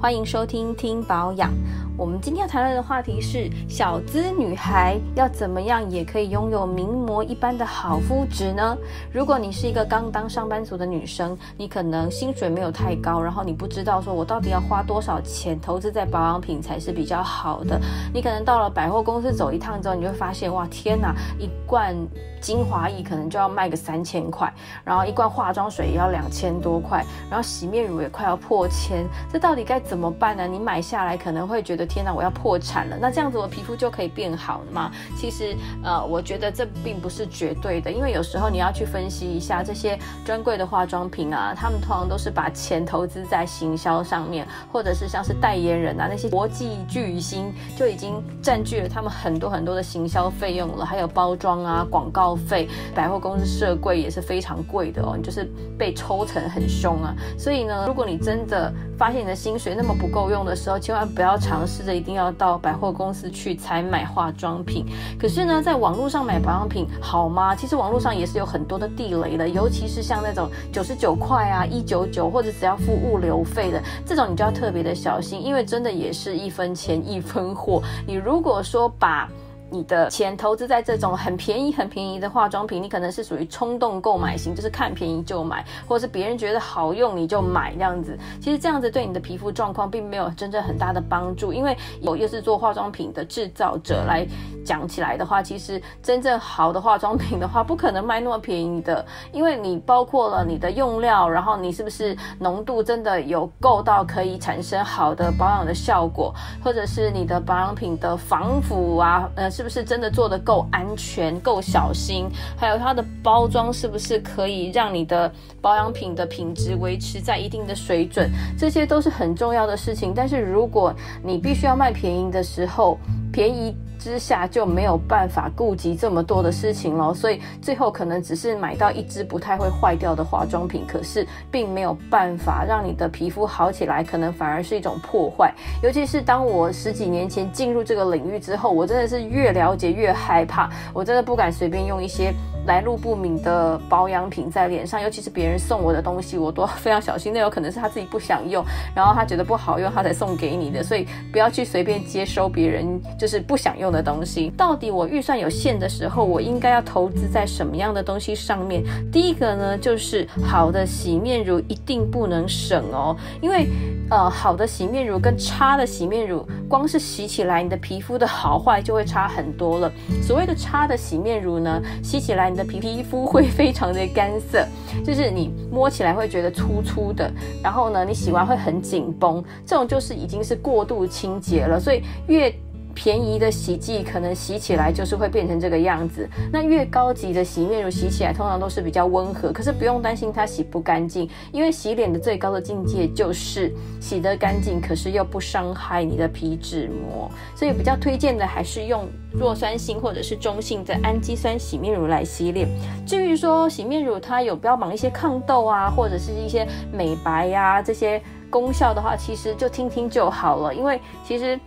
欢迎收听听保养。我们今天要谈论的话题是：小资女孩要怎么样也可以拥有名模一般的好肤质呢？如果你是一个刚当上班族的女生，你可能薪水没有太高，然后你不知道说我到底要花多少钱投资在保养品才是比较好的。你可能到了百货公司走一趟之后，你就会发现哇，天哪，一罐精华液可能就要卖个三千块，然后一罐化妆水也要两千多块，然后洗面乳也快要破千，这到底该怎么办呢？你买下来可能会觉得。天哪，我要破产了！那这样子我皮肤就可以变好了吗？其实，呃，我觉得这并不是绝对的，因为有时候你要去分析一下这些专柜的化妆品啊，他们通常都是把钱投资在行销上面，或者是像是代言人啊，那些国际巨星就已经占据了他们很多很多的行销费用了，还有包装啊、广告费，百货公司设柜也是非常贵的哦，你就是被抽成很凶啊。所以呢，如果你真的发现你的薪水那么不够用的时候，千万不要尝试。着一定要到百货公司去才买化妆品，可是呢，在网络上买保养品好吗？其实网络上也是有很多的地雷的，尤其是像那种九十九块啊、一九九或者只要付物流费的这种，你就要特别的小心，因为真的也是一分钱一分货。你如果说把你的钱投资在这种很便宜、很便宜的化妆品，你可能是属于冲动购买型，就是看便宜就买，或者是别人觉得好用你就买这样子。其实这样子对你的皮肤状况并没有真正很大的帮助，因为有又是做化妆品的制造者来讲起来的话，其实真正好的化妆品的话，不可能卖那么便宜的，因为你包括了你的用料，然后你是不是浓度真的有够到可以产生好的保养的效果，或者是你的保养品的防腐啊，呃。是不是真的做的够安全、够小心？还有它的包装是不是可以让你的保养品的品质维持在一定的水准？这些都是很重要的事情。但是如果你必须要卖便宜的时候，便宜之下就没有办法顾及这么多的事情了，所以最后可能只是买到一支不太会坏掉的化妆品，可是并没有办法让你的皮肤好起来，可能反而是一种破坏。尤其是当我十几年前进入这个领域之后，我真的是越了解越害怕，我真的不敢随便用一些来路不明的保养品在脸上，尤其是别人送我的东西，我都非常小心。那有可能是他自己不想用，然后他觉得不好用，他才送给你的，所以不要去随便接收别人就是不想用的东西，到底我预算有限的时候，我应该要投资在什么样的东西上面？第一个呢，就是好的洗面乳一定不能省哦，因为呃，好的洗面乳跟差的洗面乳，光是洗起来你的皮肤的好坏就会差很多了。所谓的差的洗面乳呢，洗起来你的皮皮肤会非常的干涩，就是你摸起来会觉得粗粗的，然后呢，你洗完会很紧绷，这种就是已经是过度清洁了，所以越便宜的洗剂可能洗起来就是会变成这个样子，那越高级的洗面乳洗起来通常都是比较温和，可是不用担心它洗不干净，因为洗脸的最高的境界就是洗得干净，可是又不伤害你的皮脂膜，所以比较推荐的还是用弱酸性或者是中性的氨基酸洗面乳来洗脸。至于说洗面乳它有标榜一些抗痘啊，或者是一些美白呀、啊、这些功效的话，其实就听听就好了，因为其实。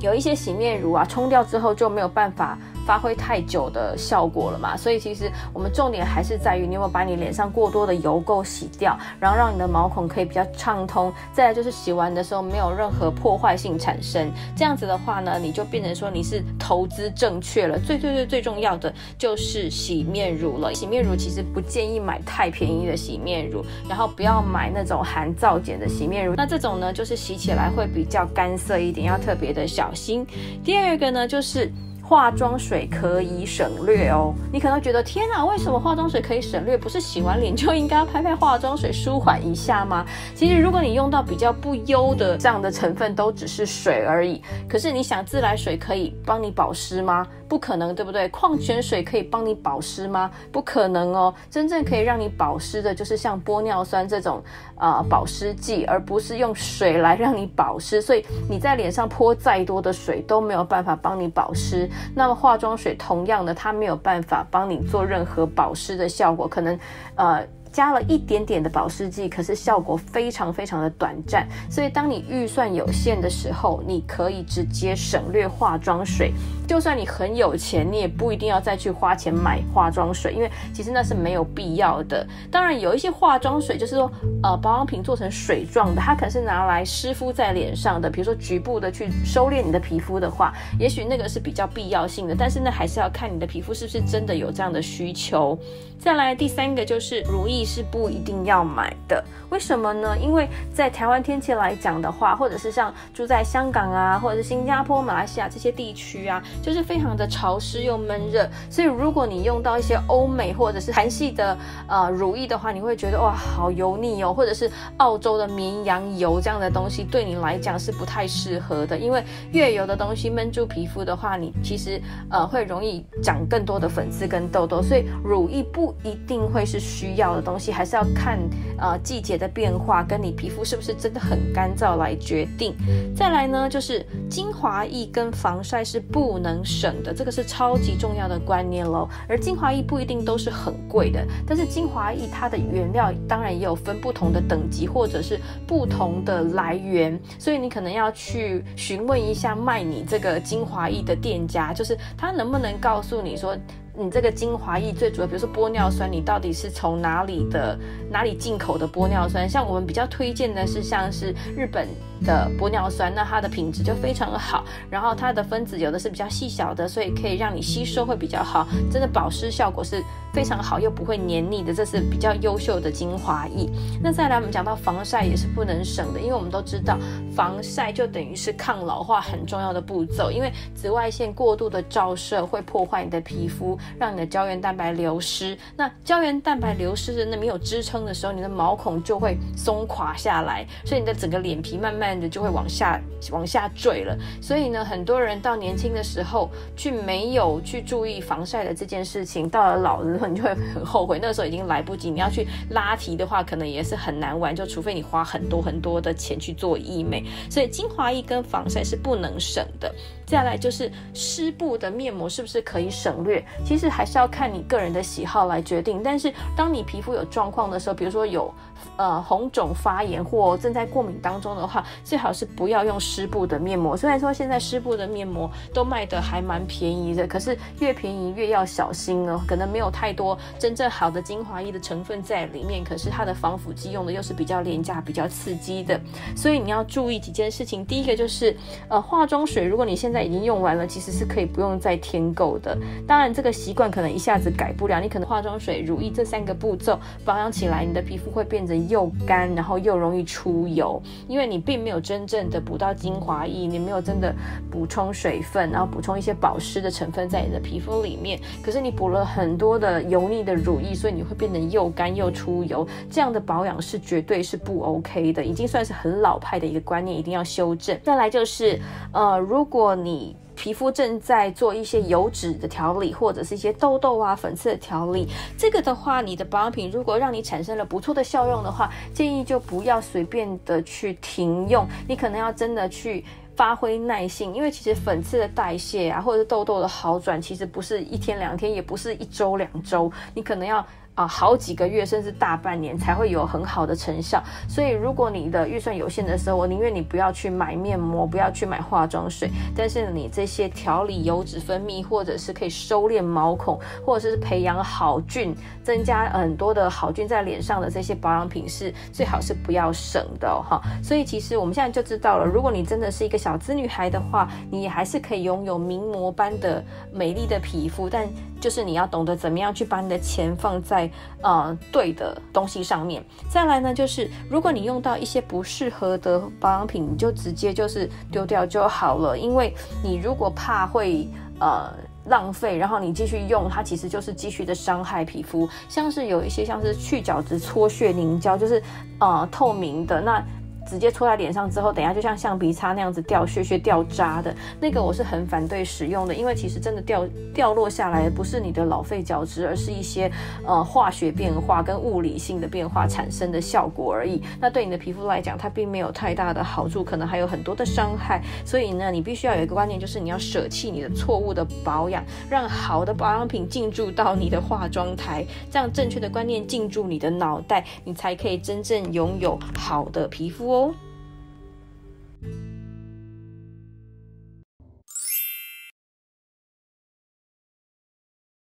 有一些洗面乳啊，冲掉之后就没有办法发挥太久的效果了嘛，所以其实我们重点还是在于你有没有把你脸上过多的油垢洗掉，然后让你的毛孔可以比较畅通。再来就是洗完的时候没有任何破坏性产生，这样子的话呢，你就变成说你是投资正确了。最最最最重要的就是洗面乳了。洗面乳其实不建议买太便宜的洗面乳，然后不要买那种含皂碱的洗面乳。那这种呢，就是洗起来会比较干涩一点，要特别的小心。第二个呢，就是。化妆水可以省略哦，你可能觉得天哪，为什么化妆水可以省略？不是洗完脸就应该要拍拍化妆水舒缓一下吗？其实如果你用到比较不优的这样的成分，都只是水而已。可是你想自来水可以帮你保湿吗？不可能，对不对？矿泉水可以帮你保湿吗？不可能哦。真正可以让你保湿的，就是像玻尿酸这种呃保湿剂，而不是用水来让你保湿。所以你在脸上泼再多的水都没有办法帮你保湿。那么化妆水同样的，它没有办法帮你做任何保湿的效果，可能呃加了一点点的保湿剂，可是效果非常非常的短暂。所以当你预算有限的时候，你可以直接省略化妆水。就算你很有钱，你也不一定要再去花钱买化妆水，因为其实那是没有必要的。当然，有一些化妆水就是说，呃，保养品做成水状的，它可能是拿来湿敷在脸上的，比如说局部的去收敛你的皮肤的话，也许那个是比较必要性的。但是那还是要看你的皮肤是不是真的有这样的需求。再来第三个就是如意是不一定要买的，为什么呢？因为在台湾天气来讲的话，或者是像住在香港啊，或者是新加坡、马来西亚这些地区啊，就是非常的潮湿又闷热，所以如果你用到一些欧美或者是韩系的呃乳液的话，你会觉得哇好油腻哦，或者是澳洲的绵羊油这样的东西，对你来讲是不太适合的，因为越油的东西闷住皮肤的话，你其实呃会容易长更多的粉刺跟痘痘，所以乳液不。一定会是需要的东西，还是要看呃季节的变化，跟你皮肤是不是真的很干燥来决定。再来呢，就是精华液跟防晒是不能能省的，这个是超级重要的观念喽。而精华液不一定都是很贵的，但是精华液它的原料当然也有分不同的等级或者是不同的来源，所以你可能要去询问一下卖你这个精华液的店家，就是他能不能告诉你说。你这个精华液最主要，比如说玻尿酸，你到底是从哪里的哪里进口的玻尿酸？像我们比较推荐的是像是日本的玻尿酸，那它的品质就非常好，然后它的分子有的是比较细小的，所以可以让你吸收会比较好，真的保湿效果是非常好，又不会黏腻的，这是比较优秀的精华液。那再来我们讲到防晒也是不能省的，因为我们都知道防晒就等于是抗老化很重要的步骤，因为紫外线过度的照射会破坏你的皮肤，让你的胶原蛋白流失。那胶原蛋白流失的那没有支撑的时候，你的毛孔就会松垮下来，所以你的整个脸皮慢慢。就会往下往下坠了，所以呢，很多人到年轻的时候去没有去注意防晒的这件事情，到了老了你就会很后悔，那个时候已经来不及。你要去拉提的话，可能也是很难玩，就除非你花很多很多的钱去做医美。所以精华液跟防晒是不能省的。再来就是湿布的面膜是不是可以省略？其实还是要看你个人的喜好来决定。但是当你皮肤有状况的时候，比如说有呃红肿发炎或正在过敏当中的话，最好是不要用湿布的面膜。虽然说现在湿布的面膜都卖的还蛮便宜的，可是越便宜越要小心哦。可能没有太多真正好的精华液的成分在里面，可是它的防腐剂用的又是比较廉价、比较刺激的。所以你要注意几件事情。第一个就是呃化妆水，如果你现在已经用完了，其实是可以不用再添购的。当然这个习惯可能一下子改不了，你可能化妆水、乳液这三个步骤保养起来，你的皮肤会变得又干，然后又容易出油，因为你并没有。真正的补到精华液，你没有真的补充水分，然后补充一些保湿的成分在你的皮肤里面。可是你补了很多的油腻的乳液，所以你会变得又干又出油。这样的保养是绝对是不 OK 的，已经算是很老派的一个观念，一定要修正。再来就是，呃，如果你你皮肤正在做一些油脂的调理，或者是一些痘痘啊、粉刺的调理，这个的话，你的保养品如果让你产生了不错的效用的话，建议就不要随便的去停用，你可能要真的去发挥耐性，因为其实粉刺的代谢啊，或者是痘痘的好转，其实不是一天两天，也不是一周两周，你可能要。啊，好几个月甚至大半年才会有很好的成效。所以，如果你的预算有限的时候，我宁愿你不要去买面膜，不要去买化妆水。但是，你这些调理油脂分泌，或者是可以收敛毛孔，或者是培养好菌、增加很多的好菌在脸上的这些保养品，是最好是不要省的哈。所以，其实我们现在就知道了，如果你真的是一个小资女孩的话，你还是可以拥有名模般的美丽的皮肤，但就是你要懂得怎么样去把你的钱放在。呃，对的东西上面，再来呢，就是如果你用到一些不适合的保养品，你就直接就是丢掉就好了。因为你如果怕会呃浪费，然后你继续用，它其实就是继续的伤害皮肤。像是有一些像是去角质搓血凝胶，就是呃透明的那。直接搓在脸上之后，等下就像橡皮擦那样子掉屑屑、掉渣的那个，我是很反对使用的，因为其实真的掉掉落下来的不是你的老废角质，而是一些呃化学变化跟物理性的变化产生的效果而已。那对你的皮肤来讲，它并没有太大的好处，可能还有很多的伤害。所以呢，你必须要有一个观念，就是你要舍弃你的错误的保养，让好的保养品进驻到你的化妆台，这样正确的观念进驻你的脑袋，你才可以真正拥有好的皮肤哦。people